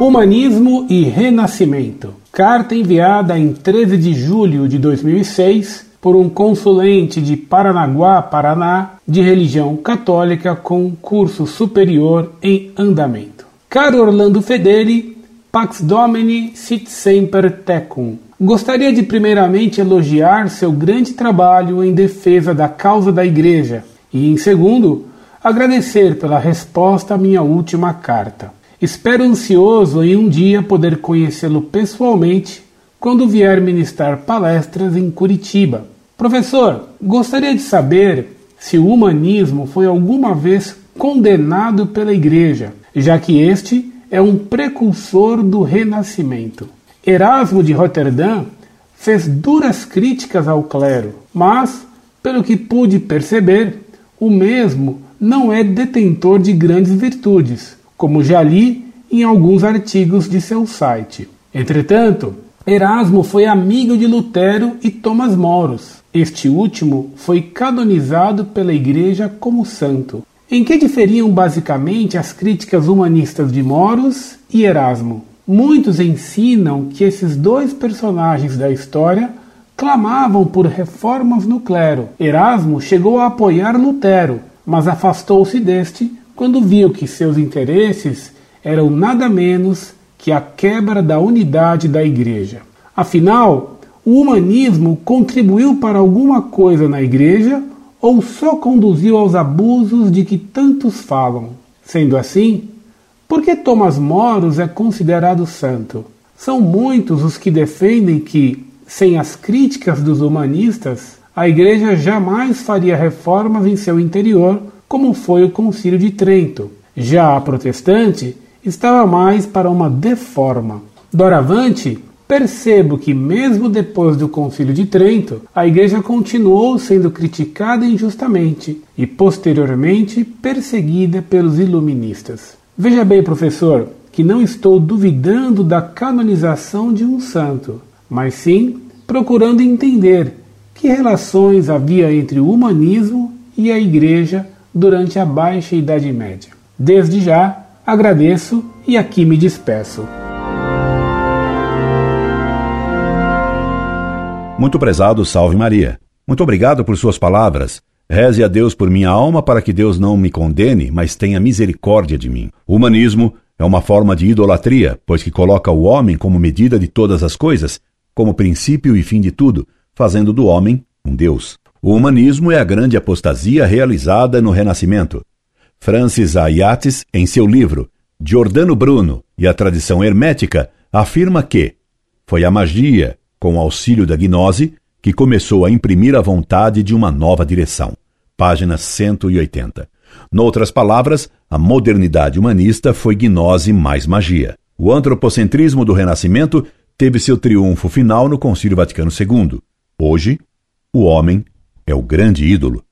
Humanismo e Renascimento. Carta enviada em 13 de julho de 2006 por um consulente de Paranaguá, Paraná, de religião católica com curso superior em andamento. Caro Orlando Fedeli, Pax Domini sit semper tecum. Gostaria de primeiramente elogiar seu grande trabalho em defesa da causa da Igreja e, em segundo, agradecer pela resposta à minha última carta. Espero ansioso em um dia poder conhecê-lo pessoalmente quando vier ministrar palestras em Curitiba. Professor, gostaria de saber se o humanismo foi alguma vez condenado pela Igreja, já que este é um precursor do Renascimento. Erasmo de Roterdã fez duras críticas ao clero, mas, pelo que pude perceber, o mesmo não é detentor de grandes virtudes, como já li em alguns artigos de seu site. Entretanto, Erasmo foi amigo de Lutero e Thomas Moros. Este último foi canonizado pela Igreja como santo. Em que diferiam basicamente as críticas humanistas de Moros e Erasmo? Muitos ensinam que esses dois personagens da história clamavam por reformas no clero. Erasmo chegou a apoiar Lutero, mas afastou-se deste quando viu que seus interesses eram nada menos que a quebra da unidade da Igreja. Afinal, o humanismo contribuiu para alguma coisa na Igreja ou só conduziu aos abusos de que tantos falam? Sendo assim, por que Thomas Moros é considerado santo? São muitos os que defendem que, sem as críticas dos humanistas, a Igreja jamais faria reformas em seu interior como foi o Concílio de Trento. Já a protestante estava mais para uma deforma. Doravante, percebo que, mesmo depois do Concílio de Trento, a Igreja continuou sendo criticada injustamente e, posteriormente, perseguida pelos iluministas. Veja bem, professor, que não estou duvidando da canonização de um santo, mas sim procurando entender que relações havia entre o humanismo e a Igreja durante a Baixa Idade Média. Desde já, agradeço e aqui me despeço. Muito prezado, salve Maria. Muito obrigado por suas palavras. Reze a Deus por minha alma para que Deus não me condene, mas tenha misericórdia de mim. Humanismo é uma forma de idolatria, pois que coloca o homem como medida de todas as coisas, como princípio e fim de tudo, fazendo do homem um Deus. O humanismo é a grande apostasia realizada no Renascimento. Francis Ayates, em seu livro Giordano Bruno e a tradição hermética, afirma que foi a magia, com o auxílio da gnose, que começou a imprimir a vontade de uma nova direção. Página 180. Noutras palavras, a modernidade humanista foi gnose mais magia. O antropocentrismo do Renascimento teve seu triunfo final no Concílio Vaticano II. Hoje, o homem é o grande ídolo.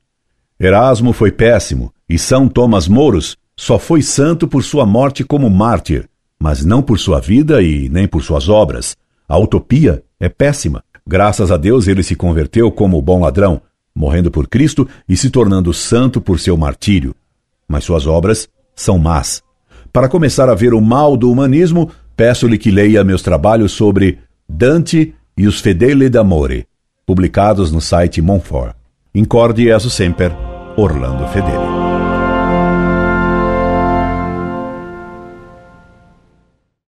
Erasmo foi péssimo e São Tomás Moros só foi santo por sua morte como mártir, mas não por sua vida e nem por suas obras. A utopia é péssima. Graças a Deus ele se converteu como bom ladrão, morrendo por Cristo e se tornando santo por seu martírio. Mas suas obras são más. Para começar a ver o mal do humanismo, peço-lhe que leia meus trabalhos sobre Dante e os Fedeli d'Amore, publicados no site Monfort. Incorde e sempre, Orlando Fedeli.